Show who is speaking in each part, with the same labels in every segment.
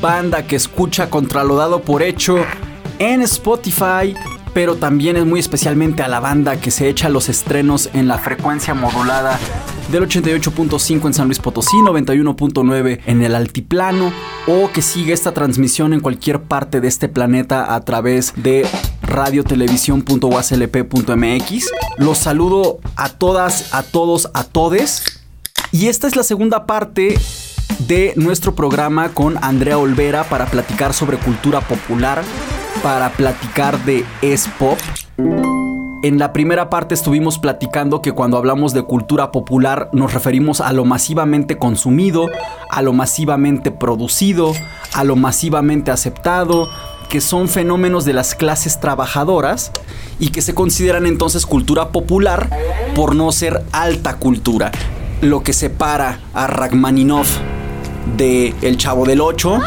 Speaker 1: banda que escucha contra lo dado por hecho en Spotify, pero también es muy especialmente a la banda que se echa los estrenos en la frecuencia modulada del 88.5 en San Luis Potosí, 91.9 en el Altiplano, o que sigue esta transmisión en cualquier parte de este planeta a través de radiotelevisión.waslp.mx. Los saludo a todas, a todos, a todes. Y esta es la segunda parte de nuestro programa con Andrea Olvera para platicar sobre cultura popular para platicar de S-Pop. En la primera parte estuvimos platicando que cuando hablamos de cultura popular nos referimos a lo masivamente consumido, a lo masivamente producido, a lo masivamente aceptado, que son fenómenos de las clases trabajadoras y que se consideran entonces cultura popular por no ser alta cultura. Lo que separa a Rachmaninoff de El Chavo del Ocho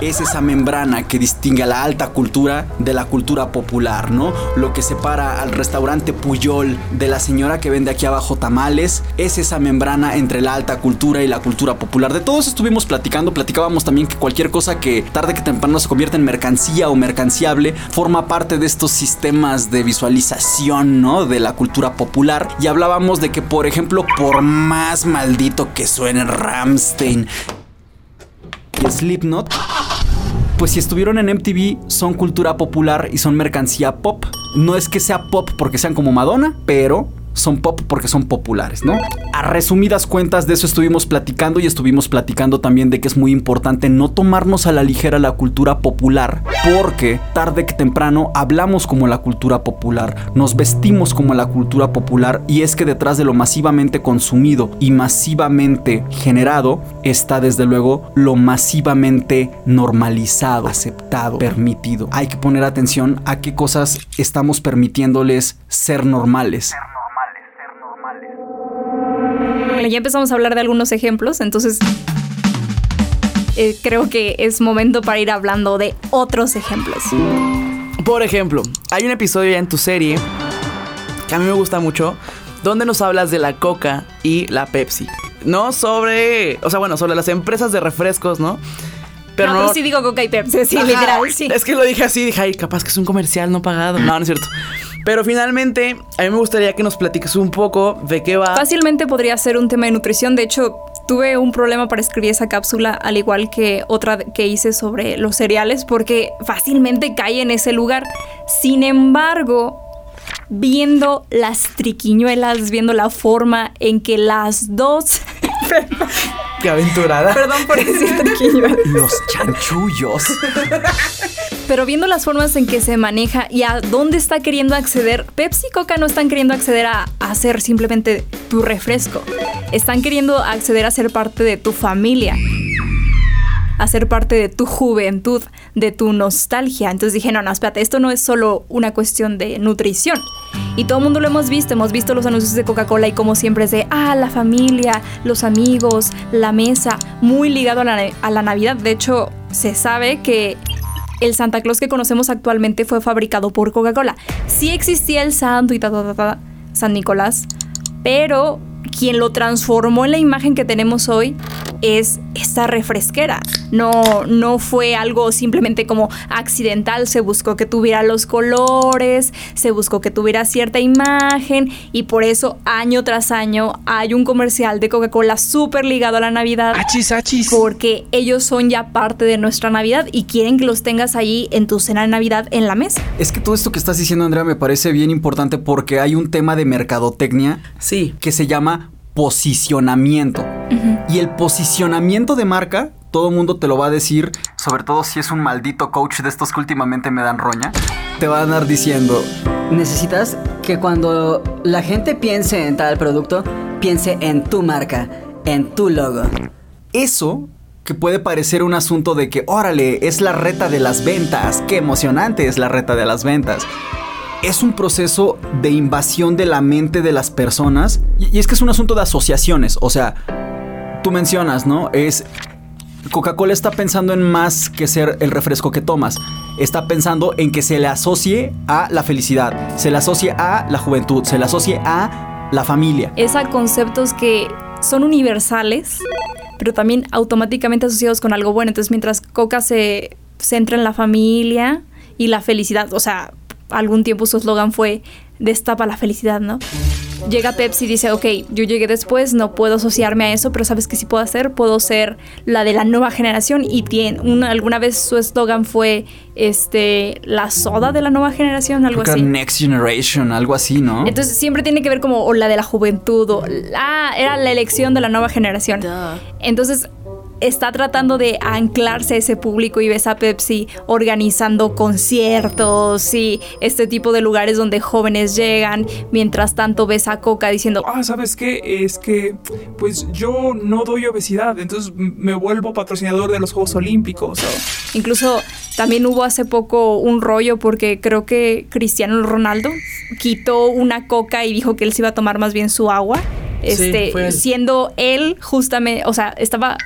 Speaker 1: es esa membrana que distingue a la alta cultura de la cultura popular, ¿no? Lo que separa al restaurante Puyol de la señora que vende aquí abajo tamales es esa membrana entre la alta cultura y la cultura popular. De todos estuvimos platicando, platicábamos también que cualquier cosa que tarde que temprano se convierte en mercancía o mercanciable forma parte de estos sistemas de visualización, ¿no? De la cultura popular. Y hablábamos de que, por ejemplo, por más maldito que suene Ramstein, y Slipknot, pues si estuvieron en MTV son cultura popular y son mercancía pop. No es que sea pop porque sean como Madonna, pero son pop porque son populares, ¿no? A resumidas cuentas de eso estuvimos platicando y estuvimos platicando también de que es muy importante no tomarnos a la ligera la cultura popular, porque tarde que temprano hablamos como la cultura popular, nos vestimos como la cultura popular y es que detrás de lo masivamente consumido y masivamente generado está desde luego lo masivamente normalizado, aceptado, permitido. Hay que poner atención a qué cosas estamos permitiéndoles ser normales
Speaker 2: ya empezamos a hablar de algunos ejemplos, entonces eh, creo que es momento para ir hablando de otros ejemplos.
Speaker 3: Por ejemplo, hay un episodio ya en tu serie que a mí me gusta mucho, donde nos hablas de la Coca y la Pepsi. No sobre, o sea, bueno, sobre las empresas de refrescos, ¿no?
Speaker 2: Pero no, no, sí digo Coca y Pepsi, sí, literal, sí.
Speaker 3: Es que lo dije así, dije, ay, capaz que es un comercial no pagado. No, no es cierto. Pero finalmente, a mí me gustaría que nos platiques un poco de qué va.
Speaker 2: Fácilmente podría ser un tema de nutrición. De hecho, tuve un problema para escribir esa cápsula, al igual que otra que hice sobre los cereales, porque fácilmente cae en ese lugar. Sin embargo, viendo las triquiñuelas, viendo la forma en que las dos...
Speaker 3: ¡Qué aventurada!
Speaker 2: Perdón por decir triquiñuelas.
Speaker 1: Los chanchullos.
Speaker 2: pero viendo las formas en que se maneja y a dónde está queriendo acceder, Pepsi y Coca no están queriendo acceder a, hacer simplemente tu refresco. Están queriendo acceder a ser parte de tu familia a ser parte de tu juventud, de tu nostalgia. Entonces dije, no, no, espérate, esto no es solo una cuestión de nutrición. Y todo el mundo lo hemos visto, hemos visto los anuncios de Coca-Cola y como siempre es de, ah, la familia, los amigos, la mesa, muy ligado a la, a la Navidad. De hecho, se sabe que el Santa Claus que conocemos actualmente fue fabricado por Coca-Cola. Sí existía el santo y ta, ta, ta, ta, San Nicolás, pero quien lo transformó en la imagen que tenemos hoy es esta refresquera. No, no fue algo simplemente como accidental, se buscó que tuviera los colores, se buscó que tuviera cierta imagen y por eso año tras año hay un comercial de Coca-Cola súper ligado a la Navidad.
Speaker 1: Achis, achis.
Speaker 2: Porque ellos son ya parte de nuestra Navidad y quieren que los tengas allí en tu cena de Navidad en la mesa.
Speaker 1: Es que todo esto que estás diciendo, Andrea, me parece bien importante porque hay un tema de mercadotecnia
Speaker 3: sí.
Speaker 1: que se llama posicionamiento. Y el posicionamiento de marca, todo el mundo te lo va a decir, sobre todo si es un maldito coach de estos que últimamente me dan roña, te va a andar diciendo...
Speaker 4: Necesitas que cuando la gente piense en tal producto, piense en tu marca, en tu logo.
Speaker 1: Eso que puede parecer un asunto de que, órale, es la reta de las ventas, qué emocionante es la reta de las ventas es un proceso de invasión de la mente de las personas. Y, es que es un asunto de asociaciones. O sea, tú mencionas, ¿no? Es. Coca-Cola está pensando en más que ser el refresco que tomas. Está pensando en que se le asocie a la felicidad, se le asocie a la juventud, se le asocie a la familia.
Speaker 2: Es a conceptos que son universales, pero también automáticamente asociados con algo bueno. Entonces, mientras Coca se centra en la familia y la felicidad, o sea, algún tiempo su eslogan fue destapa la felicidad, ¿no? Llega Pepsi y dice, ok, yo llegué después, no puedo asociarme a eso, pero ¿sabes qué sí puedo hacer? Puedo ser la de la nueva generación y tiene, una, alguna vez su eslogan fue este, la soda de la nueva generación, algo
Speaker 1: Creo que
Speaker 2: así.
Speaker 1: Next Generation, algo así, ¿no?
Speaker 2: Entonces siempre tiene que ver como o la de la juventud o ah, era la elección de la nueva generación. Entonces está tratando de anclarse a ese público y ves a Pepsi organizando conciertos y este tipo de lugares donde jóvenes llegan. Mientras tanto ves a Coca diciendo,
Speaker 5: Ah, ¿sabes qué? Es que, pues yo no doy obesidad, entonces me vuelvo patrocinador de los Juegos Olímpicos. o-
Speaker 2: Incluso también hubo hace poco un rollo porque creo que Cristiano Ronaldo quitó una coca y dijo que él se iba a tomar más bien su agua. Este,
Speaker 3: fue él.
Speaker 2: siendo él justamente, o sea, estaba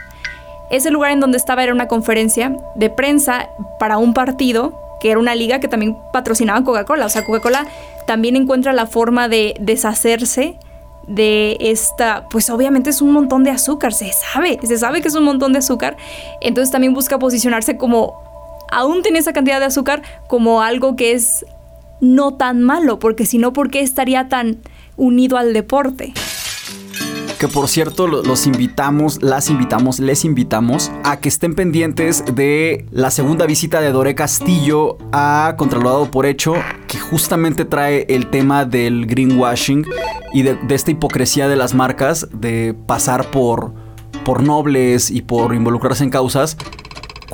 Speaker 2: ese lugar en donde estaba era una conferencia de prensa para un partido que era una liga que también patrocinaba Coca-Cola. O sea, Coca-Cola también encuentra la forma de deshacerse de esta, pues obviamente es un montón de azúcar, se sabe, se sabe que es un montón de azúcar. Entonces también busca posicionarse como, aún tiene esa cantidad de azúcar, como algo que es no tan malo, porque si no, ¿por qué estaría tan unido al deporte?
Speaker 1: Que por cierto, lo- los invitamos, las invitamos, les invitamos a que estén pendientes de la segunda visita de Doré Castillo a Controlado por Hecho, que justamente trae el tema del greenwashing y de, de esta hipocresía de las marcas de pasar por, por nobles y por involucrarse en causas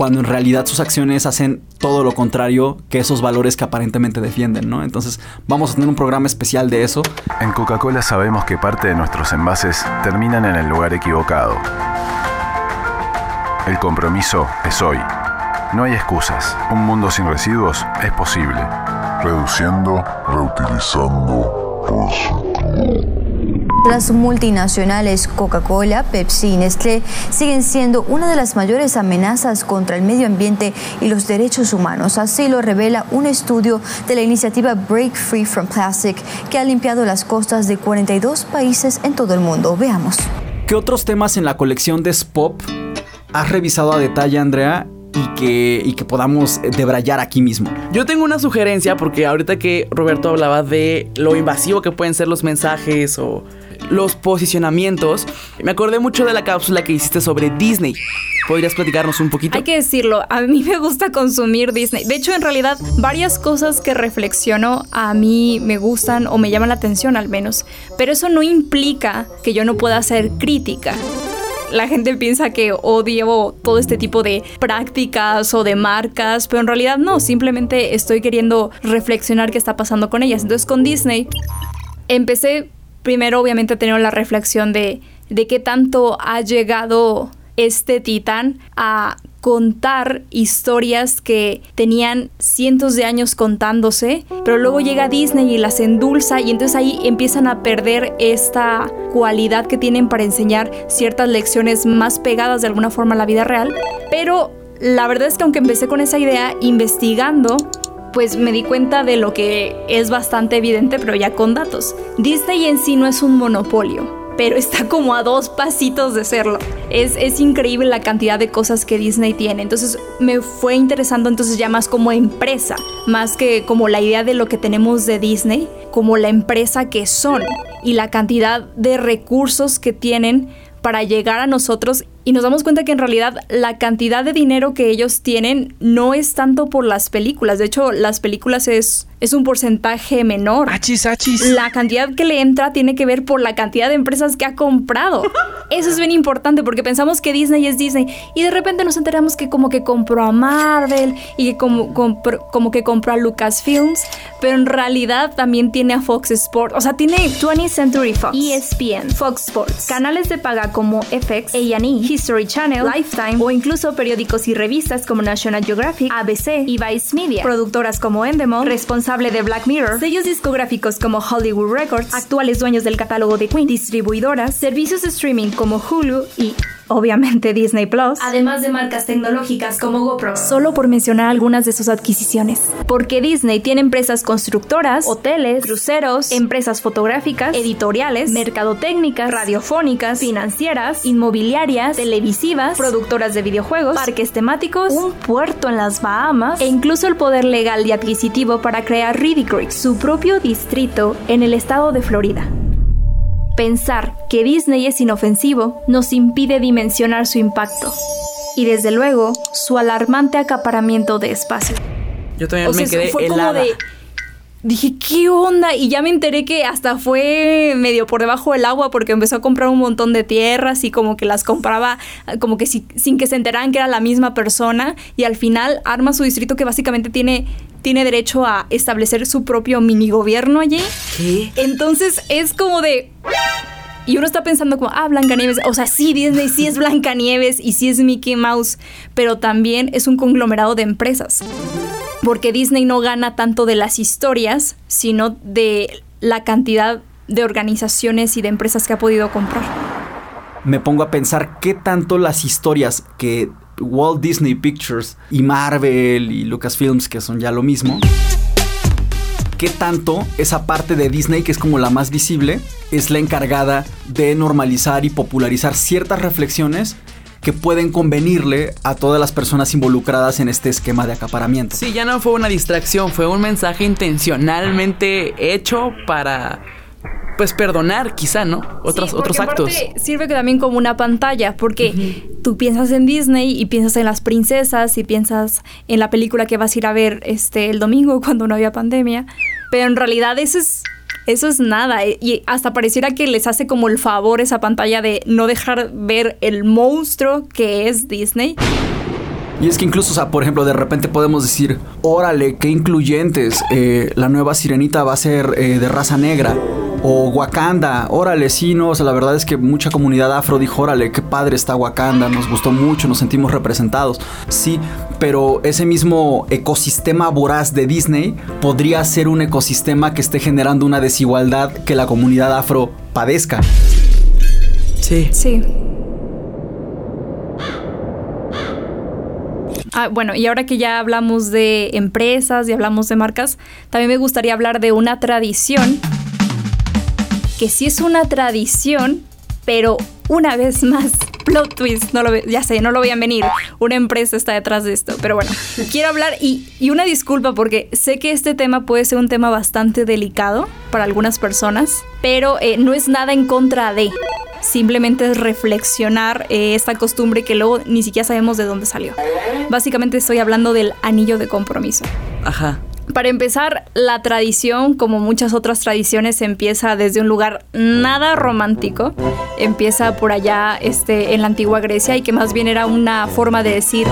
Speaker 1: cuando en realidad sus acciones hacen todo lo contrario que esos valores que aparentemente defienden, ¿no? Entonces vamos a tener un programa especial de eso.
Speaker 6: En Coca-Cola sabemos que parte de nuestros envases terminan en el lugar equivocado. El compromiso es hoy. No hay excusas. Un mundo sin residuos es posible.
Speaker 7: reduciendo, reutilizando, reciclando.
Speaker 8: Las multinacionales Coca-Cola, Pepsi y Nestlé siguen siendo una de las mayores amenazas contra el medio ambiente y los derechos humanos. Así lo revela un estudio de la iniciativa Break Free from Plastic que ha limpiado las costas de 42 países en todo el mundo. Veamos.
Speaker 1: ¿Qué otros temas en la colección de Spop has revisado a detalle, Andrea? Y que, y que podamos debrayar aquí mismo.
Speaker 3: Yo tengo una sugerencia porque ahorita que Roberto hablaba de lo invasivo que pueden ser los mensajes o los posicionamientos, me acordé mucho de la cápsula que hiciste sobre Disney. ¿Podrías platicarnos un poquito?
Speaker 2: Hay que decirlo, a mí me gusta consumir Disney. De hecho, en realidad, varias cosas que reflexiono a mí me gustan o me llaman la atención al menos. Pero eso no implica que yo no pueda hacer crítica. La gente piensa que odio todo este tipo de prácticas o de marcas, pero en realidad no, simplemente estoy queriendo reflexionar qué está pasando con ellas. Entonces con Disney empecé primero obviamente tener la reflexión de, de qué tanto ha llegado este titán a contar historias que tenían cientos de años contándose, pero luego llega Disney y las endulza y entonces ahí empiezan a perder esta cualidad que tienen para enseñar ciertas lecciones más pegadas de alguna forma a la vida real. Pero la verdad es que aunque empecé con esa idea investigando, pues me di cuenta de lo que es bastante evidente, pero ya con datos. Disney en sí no es un monopolio, pero está como a dos pasitos de serlo. Es, es increíble la cantidad de cosas que Disney tiene. Entonces me fue interesando entonces ya más como empresa, más que como la idea de lo que tenemos de Disney, como la empresa que son y la cantidad de recursos que tienen para llegar a nosotros y nos damos cuenta que en realidad la cantidad de dinero que ellos tienen no es tanto por las películas. De hecho, las películas es, es un porcentaje menor.
Speaker 5: Achis, achis.
Speaker 2: La cantidad que le entra tiene que ver por la cantidad de empresas que ha comprado. Eso es bien importante porque pensamos que Disney es Disney y de repente nos enteramos que como que compró a Marvel y que como, como que compró a Lucasfilms, pero en realidad también tiene a Fox Sports. O sea, tiene 20th Century Fox, ESPN, Fox Sports, canales de paga como FX, A&E, History Channel, Lifetime o incluso periódicos y revistas como National Geographic, ABC y Vice Media, productoras como Endemol, responsable de Black Mirror, sellos discográficos como Hollywood Records, actuales dueños del catálogo de Queen, distribuidoras, servicios de streaming como Hulu y obviamente Disney Plus, además de marcas tecnológicas como GoPro, solo por mencionar algunas de sus adquisiciones. Porque Disney tiene empresas constructoras, hoteles, cruceros, empresas fotográficas, editoriales, mercadotécnicas, radiofónicas, financieras, inmobiliarias, televisivas, productoras de videojuegos, parques temáticos, un puerto en las Bahamas e incluso el poder legal y adquisitivo para crear Reedy Creek, su propio distrito en el estado de Florida. Pensar que Disney es inofensivo nos impide dimensionar su impacto y desde luego su alarmante acaparamiento de espacio.
Speaker 3: Yo también
Speaker 2: O sea,
Speaker 3: me quedé
Speaker 2: fue como
Speaker 3: helada.
Speaker 2: de- Dije, ¿qué onda? Y ya me enteré que hasta fue medio por debajo del agua porque empezó a comprar un montón de tierras y como que las compraba como que si- sin que se enteraran que era la misma persona y al final arma su distrito que básicamente tiene, tiene derecho a establecer su propio mini gobierno allí.
Speaker 3: ¿Qué?
Speaker 2: Entonces es como de... Y uno está pensando como, ah, Blancanieves, o sea, sí, Disney sí es Blancanieves y sí es Mickey Mouse, pero también es un conglomerado de empresas. Porque Disney no gana tanto de las historias, sino de la cantidad de organizaciones y de empresas que ha podido comprar.
Speaker 1: me pongo a pensar qué tanto las historias que Walt Disney Pictures y Marvel y Lucasfilms, que son ya lo mismo, qué tanto esa parte de Disney, que es como la más visible, es la encargada de normalizar y popularizar ciertas reflexiones que pueden convenirle a todas las personas involucradas en este esquema de acaparamiento.
Speaker 3: Sí, ya no fue una distracción, fue un mensaje intencionalmente hecho para, pues, perdonar, quizá, ¿no? Otros,
Speaker 2: Sí,
Speaker 3: otros actos.
Speaker 2: Sirve que también como una pantalla, porque tú piensas en Disney y piensas en las princesas y piensas en la película que vas a ir a ver este el domingo cuando no había pandemia, pero en realidad eso es eso es nada y hasta pareciera que les hace como el favor esa pantalla de no dejar ver el monstruo que es Disney.
Speaker 1: Y es que incluso, o sea, por ejemplo, de repente podemos decir, órale, qué incluyentes, eh, la nueva sirenita va a ser eh, de raza negra. O Wakanda, órale, sí, no, o sea, la verdad es que mucha comunidad afro dijo, órale, qué padre está Wakanda, nos gustó mucho, nos sentimos representados. Sí, pero ese mismo ecosistema voraz de Disney podría ser un ecosistema que esté generando una desigualdad que la comunidad afro padezca.
Speaker 3: Sí.
Speaker 2: Sí. Ah, bueno, y ahora que ya hablamos de empresas y hablamos de marcas, también me gustaría hablar de una tradición, que sí es una tradición, pero una vez más, plot twist, no lo ya sé, no lo veían venir, una empresa está detrás de esto, pero bueno, quiero hablar y, y una disculpa porque sé que este tema puede ser un tema bastante delicado para algunas personas, pero eh, no es nada en contra de simplemente es reflexionar eh, esta costumbre que luego ni siquiera sabemos de dónde salió. Básicamente estoy hablando del anillo de compromiso.
Speaker 3: Ajá.
Speaker 2: Para empezar, la tradición, como muchas otras tradiciones, empieza desde un lugar nada romántico. Empieza por allá este, en la antigua Grecia y que más bien era una forma de decir,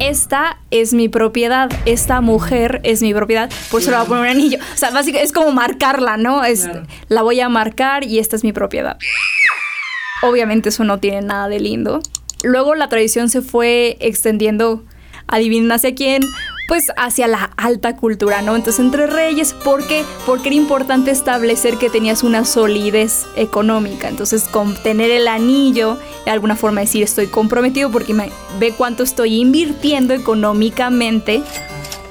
Speaker 2: esta es mi propiedad, esta mujer es mi propiedad, por eso le voy a poner un anillo. O sea, básicamente es como marcarla, ¿no? Es, La voy a marcar y esta es mi propiedad. Obviamente eso no tiene nada de lindo. Luego la tradición se fue extendiendo, adivinen hacia quién, pues hacia la alta cultura, ¿no? Entonces entre reyes, ¿por qué? Porque era importante establecer que tenías una solidez económica. Entonces con tener el anillo, de alguna forma decir estoy comprometido porque me ve cuánto estoy invirtiendo económicamente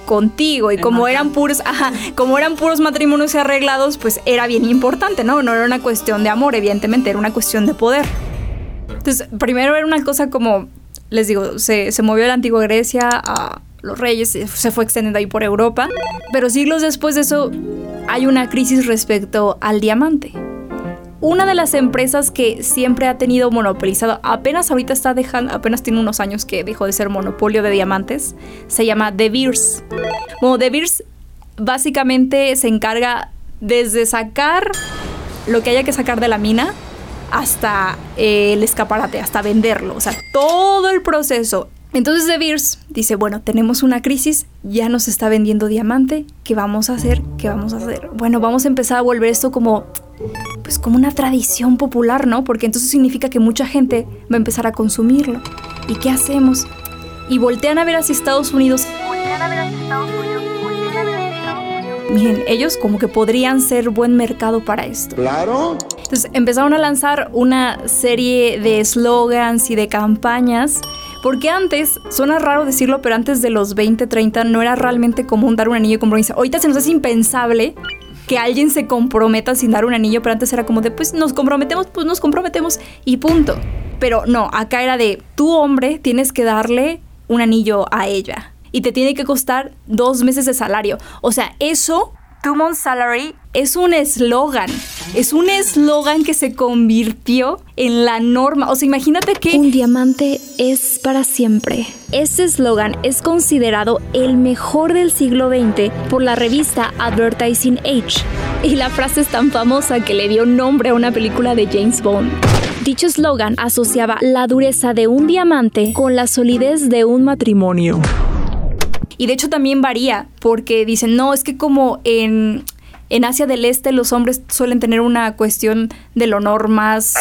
Speaker 2: contigo y como eran puros, ajá, como eran puros matrimonios arreglados, pues era bien importante, ¿no? No era una cuestión de amor, evidentemente, era una cuestión de poder. Entonces, primero era una cosa como, les digo, se, se movió de la antigua Grecia a los reyes, se- fue extendiendo ahí por Europa, pero siglos después de eso hay una crisis respecto al diamante. Una de las empresas que siempre ha tenido monopolizado, apenas ahorita está dejando, apenas tiene unos años que dejó de ser monopolio de diamantes, se llama De Beers. Bueno, De Beers básicamente se encarga desde sacar lo que haya que sacar de la mina hasta eh, el escaparate, hasta venderlo, o sea, todo el proceso. Entonces De Beers dice, bueno, tenemos una crisis, ya nos está vendiendo diamante, ¿qué vamos a hacer? ¿Qué vamos a hacer? Bueno, vamos a empezar a volver esto como pues como una tradición popular, ¿no? Porque entonces significa que mucha gente va a empezar a consumirlo. ¿Y qué hacemos? Y voltean a ver hacia Estados Unidos. miren, ellos como que podrían ser buen mercado para esto.
Speaker 9: Claro.
Speaker 2: Entonces empezaron a lanzar una serie de slogans y de campañas. Porque antes, suena raro decirlo, pero antes de los 20, 30 no era realmente común dar un anillo de compromiso. Ahorita se nos hace impensable que alguien se comprometa sin dar un anillo, pero antes era como de, pues nos comprometemos, pues nos comprometemos y punto. Pero no, acá era de, tu hombre tienes que darle un anillo a ella y te tiene que costar dos meses de salario. O sea, eso, two months salary, es un eslogan. Es un eslogan que se convirtió en la norma. O sea, imagínate que...
Speaker 10: Un diamante es para siempre.
Speaker 2: Este eslogan es considerado el mejor del siglo XX por la revista Advertising Age. Y la frase es tan famosa que le dio nombre a una película de James Bond. Dicho eslogan asociaba la dureza de un diamante con la solidez de un matrimonio. Y de hecho también varía, porque dicen, no, es que como en, en Asia del Este los hombres suelen tener una cuestión del honor más...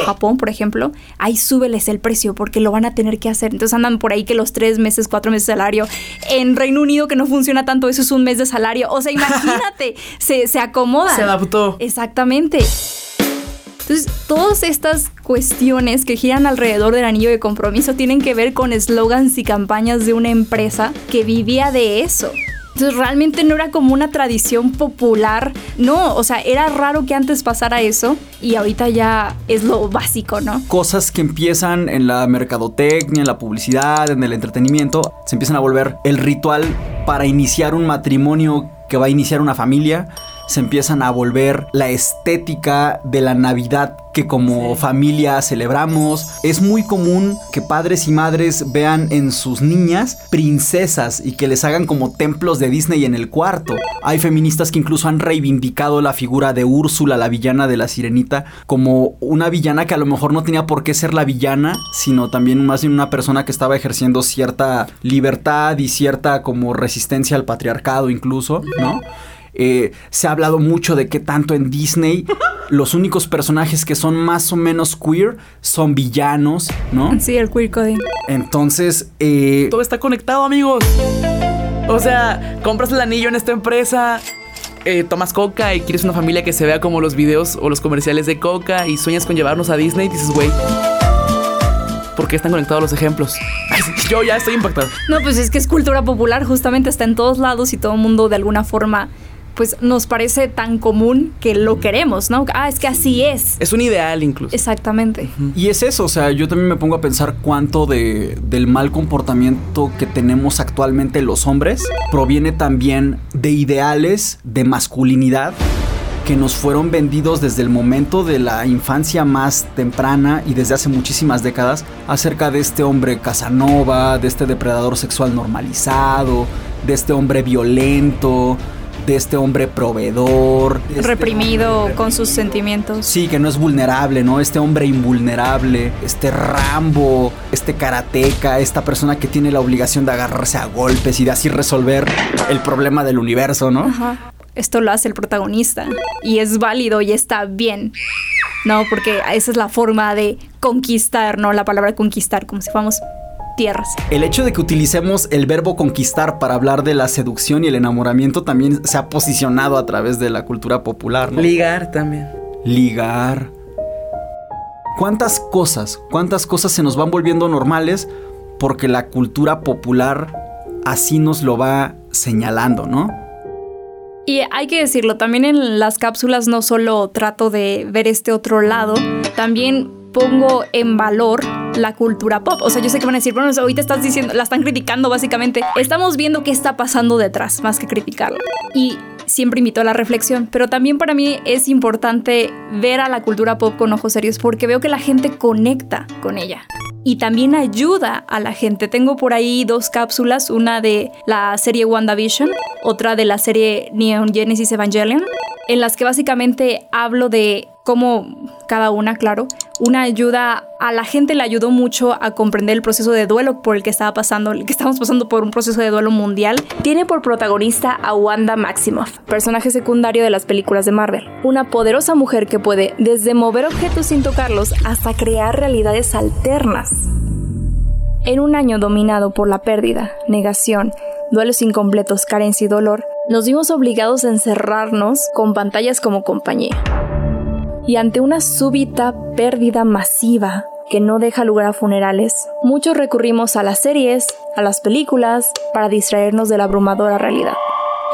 Speaker 2: Japón, por ejemplo, ahí súbeles el precio porque lo van a tener que hacer. Entonces andan por ahí que los tres meses, cuatro meses de salario. En Reino Unido que no funciona tanto, eso es un mes de salario. O sea, imagínate, se, se acomoda.
Speaker 3: Se adaptó.
Speaker 2: Exactamente. Entonces, todas estas cuestiones que giran alrededor del anillo de compromiso tienen que ver con eslogans y campañas de una empresa que vivía de eso. Entonces realmente no era como una tradición popular, no, o sea, era raro que antes pasara eso y ahorita ya es lo básico, ¿no?
Speaker 1: Cosas que empiezan en la mercadotecnia, en la publicidad, en el entretenimiento, se empiezan a volver el ritual para iniciar un matrimonio que va a iniciar una familia se empiezan a volver la estética de la Navidad que como familia celebramos. Es muy común que padres y madres vean en sus niñas princesas y que les hagan como templos de Disney en el cuarto. Hay feministas que incluso han reivindicado la figura de Úrsula, la villana de la sirenita, como una villana que a lo mejor no tenía por qué ser la villana, sino también más bien una persona que estaba ejerciendo cierta libertad y cierta como resistencia al patriarcado incluso, ¿no? Eh, se ha hablado mucho de que tanto en Disney los únicos personajes que son más o menos queer son villanos, ¿no?
Speaker 2: Sí, el queer coding.
Speaker 1: Entonces, eh,
Speaker 3: Todo está conectado, amigos. O sea, compras el anillo en esta empresa, eh, tomas coca y quieres una familia que se vea como los videos o los comerciales de coca y sueñas con llevarnos a Disney y dices, güey. ¿Por qué están conectados los ejemplos? Yo ya estoy impactado.
Speaker 2: No, pues es que es cultura popular, justamente está en todos lados y todo el mundo de alguna forma pues nos parece tan común que lo queremos, ¿no? Ah, es que así es.
Speaker 3: Es un ideal incluso.
Speaker 2: Exactamente.
Speaker 1: Y es eso, o sea, yo también me pongo a pensar cuánto de, del mal comportamiento que tenemos actualmente los hombres proviene también de ideales de masculinidad que nos fueron vendidos desde el momento de la infancia más temprana y desde hace muchísimas décadas acerca de este hombre Casanova, de este depredador sexual normalizado, de este hombre violento, de este hombre proveedor. este
Speaker 2: Reprimido
Speaker 1: hombre-
Speaker 2: con sus sentimientos.
Speaker 1: Sí, que no es vulnerable, ¿no? Este hombre invulnerable, este Rambo, este karateca, esta persona que tiene la obligación de agarrarse a golpes y de así resolver el problema del universo, ¿no?
Speaker 2: Ajá. Esto lo hace el protagonista y es válido y está bien. No, porque esa es la forma de conquistar, ¿no? La palabra conquistar, como si fuéramos tierras.
Speaker 1: El hecho de que utilicemos el verbo conquistar para hablar de la seducción y el enamoramiento también se ha posicionado a través de la cultura popular, ¿no?
Speaker 3: Ligar también.
Speaker 1: ligar. ¿Cuántas cosas, cuántas cosas se nos van volviendo normales porque la cultura popular así nos lo va señalando, ¿no?
Speaker 2: Y hay que decirlo, también en las cápsulas no solo trato de ver este otro lado, también pongo en valor la cultura pop. O sea, yo sé que van a decir, bueno, ahorita estás diciendo, la están criticando básicamente. Estamos viendo qué está pasando detrás, más que criticarla. Y siempre invito a la reflexión, pero también para mí es importante ver a la cultura pop con ojos serios porque veo que la gente conecta con ella. Y también ayuda a la gente. Tengo por ahí dos cápsulas, una de la serie WandaVision, otra de la serie Neon Genesis Evangelion, en las que básicamente hablo de cómo cada una, claro, una ayuda a la gente le ayudó mucho a comprender el proceso de duelo por el que estaba pasando, el que estamos pasando por un proceso de duelo mundial. Tiene por protagonista a Wanda Maximoff, personaje secundario de las películas de Marvel, una poderosa mujer que puede desde mover objetos sin tocarlos hasta crear realidades alternas. En un año dominado por la pérdida, negación, duelos incompletos, carencia y dolor, nos vimos obligados a encerrarnos con pantallas como compañía. Y ante una súbita pérdida masiva que no deja lugar a funerales, muchos recurrimos a las series, a las películas, para distraernos de la abrumadora realidad.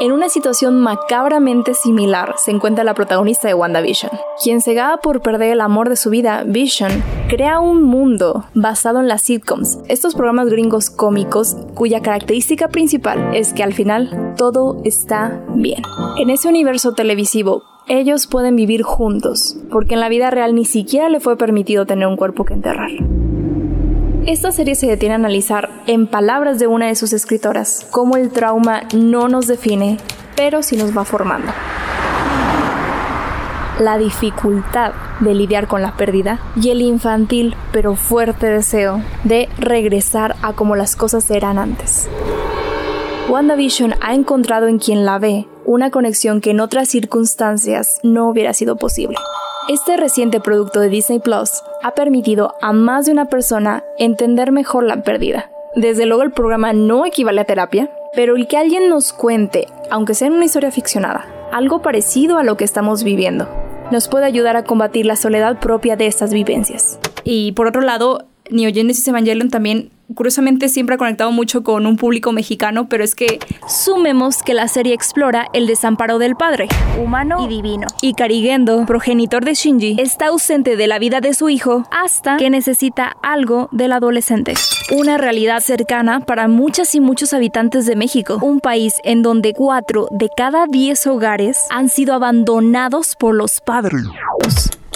Speaker 2: En una situación macabramente similar se encuentra la protagonista de WandaVision. Quien cegada por perder el amor de su vida, Vision, crea un mundo basado en las sitcoms, estos programas gringos cómicos cuya característica principal es que al final todo está bien. En ese universo televisivo, ellos pueden vivir juntos, porque en la vida real ni siquiera le fue permitido tener un cuerpo que enterrar. Esta serie se detiene a analizar, en palabras de una de sus escritoras, cómo el trauma no nos define, pero sí nos va formando. La dificultad de lidiar con la pérdida y el infantil pero fuerte deseo de regresar a como las cosas eran antes. WandaVision ha encontrado en quien la ve una conexión que en otras circunstancias no hubiera sido posible. Este reciente producto de Disney Plus ha permitido a más de una persona entender mejor la pérdida. Desde luego el programa no equivale a terapia, pero el que alguien nos cuente, aunque sea en una historia ficcionada, algo parecido a lo que estamos viviendo, nos puede ayudar a combatir la soledad propia de estas vivencias.
Speaker 9: Y por otro lado, Neo Genesis Evangelion también curiosamente siempre ha conectado mucho con un público mexicano, pero es que
Speaker 2: sumemos que la serie explora el desamparo del padre, humano y divino. Y Karigendo, progenitor de Shinji, está ausente de la vida de su hijo hasta que necesita algo del adolescente. Una realidad cercana para muchas y muchos habitantes de México, un país en donde cuatro de cada diez hogares han sido abandonados por los padres.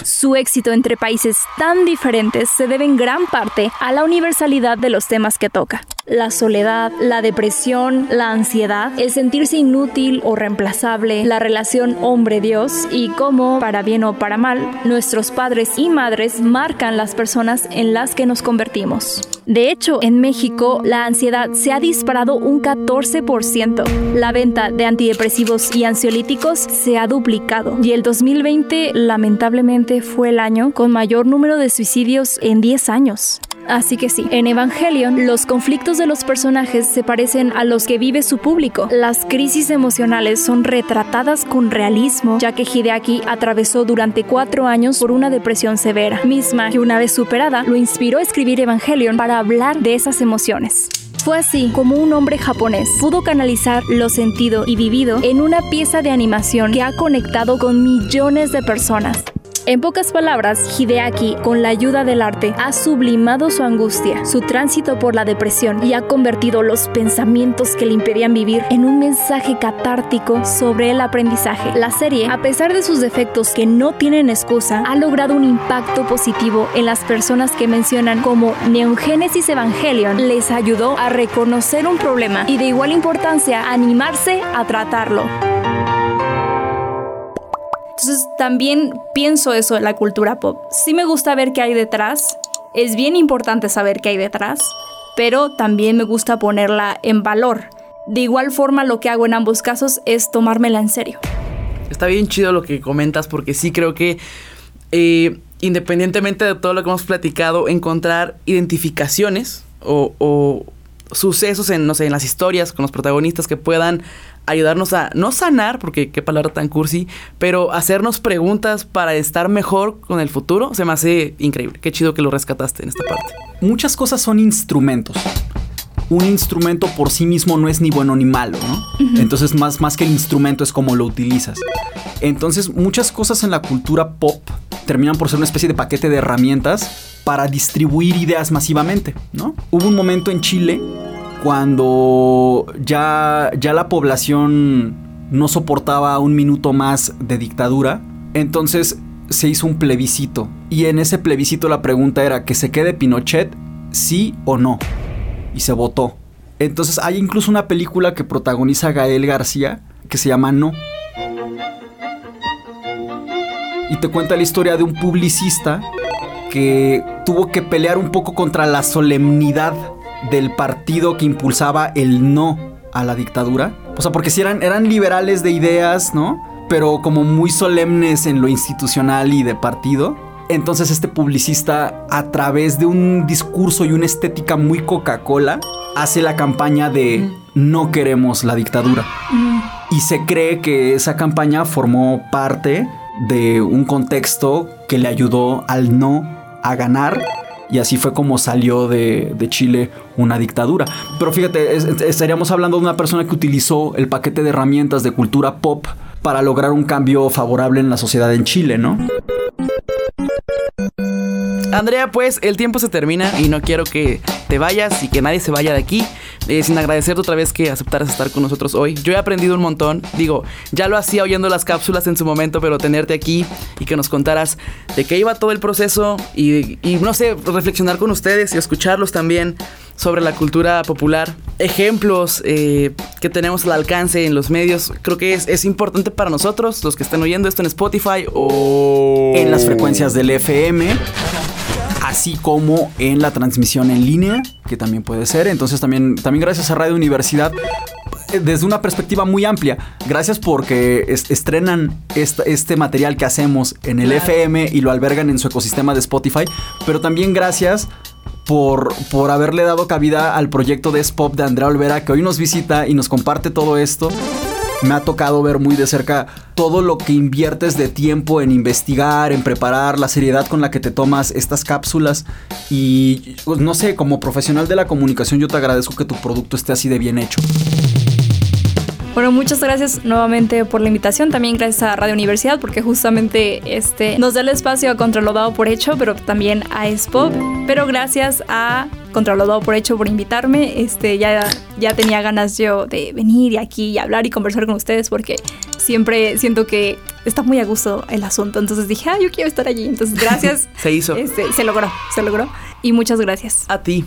Speaker 2: Su éxito entre países tan diferentes se debe en gran parte a la universalidad de los temas que toca. La soledad, la depresión, la ansiedad, el sentirse inútil o reemplazable, la relación hombre-dios y cómo, para bien o para mal, nuestros padres y madres marcan las personas en las que nos convertimos. De hecho, en México la ansiedad se ha disparado un 14%. La venta de antidepresivos y ansiolíticos se ha duplicado y el 2020 lamentablemente fue el año con mayor número de suicidios en 10 años. Así que sí, en Evangelion los conflictos de los personajes se parecen a los que vive su público. Las crisis emocionales son retratadas con realismo, ya que Hideaki atravesó durante cuatro años por una depresión severa, misma que una vez superada lo inspiró a escribir Evangelion para hablar de esas emociones. Fue así como un hombre japonés pudo canalizar lo sentido y vivido en una pieza de animación que ha conectado con millones de personas. En pocas palabras, Hideaki, con la ayuda del arte, ha sublimado su angustia, su tránsito por la depresión y ha convertido los pensamientos que le impedían vivir en un mensaje catártico sobre el aprendizaje. La serie, a pesar de sus defectos que no tienen excusa, ha logrado un impacto positivo en las personas que mencionan como Neogénesis Evangelion les ayudó a reconocer un problema y de igual importancia animarse a tratarlo.
Speaker 9: Entonces también pienso eso en la cultura pop. Sí me gusta ver qué hay detrás, es bien importante saber qué hay detrás, pero también me gusta ponerla en valor. De igual forma lo que hago en ambos casos es tomármela en serio.
Speaker 3: Está bien chido lo que comentas porque sí creo que eh, independientemente de todo lo que hemos platicado, encontrar identificaciones o, o sucesos en, no sé, en las historias con los protagonistas que puedan ayudarnos a no sanar, porque qué palabra tan cursi, pero hacernos preguntas para estar mejor con el futuro, se me hace increíble. Qué chido que lo rescataste en esta parte.
Speaker 1: Muchas cosas son instrumentos. Un instrumento por sí mismo no es ni bueno ni malo, ¿no? Entonces, más, más que el instrumento es como lo utilizas. Entonces, muchas cosas en la cultura pop terminan por ser una especie de paquete de herramientas para distribuir ideas masivamente, ¿no? Hubo un momento en Chile cuando ya, ya la población no soportaba un minuto más de dictadura, entonces se hizo un plebiscito. Y en ese plebiscito la pregunta era que se quede Pinochet, sí o no. Y se votó. Entonces hay incluso una película que protagoniza Gael García que se llama No. Y te cuenta la historia de un publicista que tuvo que pelear un poco contra la solemnidad del partido que impulsaba el no a la dictadura. O sea, porque si eran, eran liberales de ideas, ¿no? Pero como muy solemnes en lo institucional y de partido. Entonces este publicista, a través de un discurso y una estética muy Coca-Cola, hace la campaña de no queremos la dictadura. Y se cree que esa campaña formó parte de un contexto que le ayudó al no a ganar y así fue como salió de, Chile una dictadura. Pero fíjate, estaríamos hablando de una persona que utilizó el paquete de herramientas de cultura pop para lograr un cambio favorable en la sociedad en Chile, ¿no?
Speaker 3: Andrea, pues el tiempo se termina y no quiero que te vayas y que nadie se vaya de aquí eh, sin agradecerte otra vez que aceptaras estar con nosotros hoy. Yo he aprendido un montón. Digo, ya lo hacía oyendo las cápsulas en su momento, pero tenerte aquí y que nos contaras de qué iba todo el proceso y, no sé, reflexionar con ustedes y escucharlos también sobre la cultura popular, ejemplos eh, que tenemos al alcance en los medios, creo que es, es, importante para nosotros, los que están oyendo esto en Spotify o
Speaker 1: en las frecuencias del FM así como en la transmisión en línea, que también puede ser. Entonces también, también gracias a Radio Universidad eh, desde una perspectiva muy amplia. Gracias porque estrenan este material que hacemos en el FM y lo albergan en su ecosistema de Spotify, pero también gracias por, por haberle dado cabida al proyecto de Spop de Andrea Olvera, que hoy nos visita y nos comparte todo esto me ha tocado ver muy de cerca todo lo que inviertes de tiempo en investigar, en preparar, la seriedad con la que te tomas estas cápsulas. Y pues, no sé, como profesional de la comunicación yo te agradezco que tu producto esté así de bien hecho.
Speaker 2: Bueno, muchas gracias nuevamente por la invitación. También gracias a Radio Universidad porque justamente este nos da el espacio a Contra lo dado por hecho, pero también a SPOP. Pero gracias a Contra lo dado por hecho por invitarme. Este ya, ya tenía ganas yo de venir aquí y hablar y conversar con ustedes porque siempre siento que está muy a gusto el asunto. Entonces dije, ah, yo quiero estar allí. Entonces, gracias.
Speaker 3: se hizo.
Speaker 2: Este, se logró, se logró. Y muchas gracias.
Speaker 3: A ti.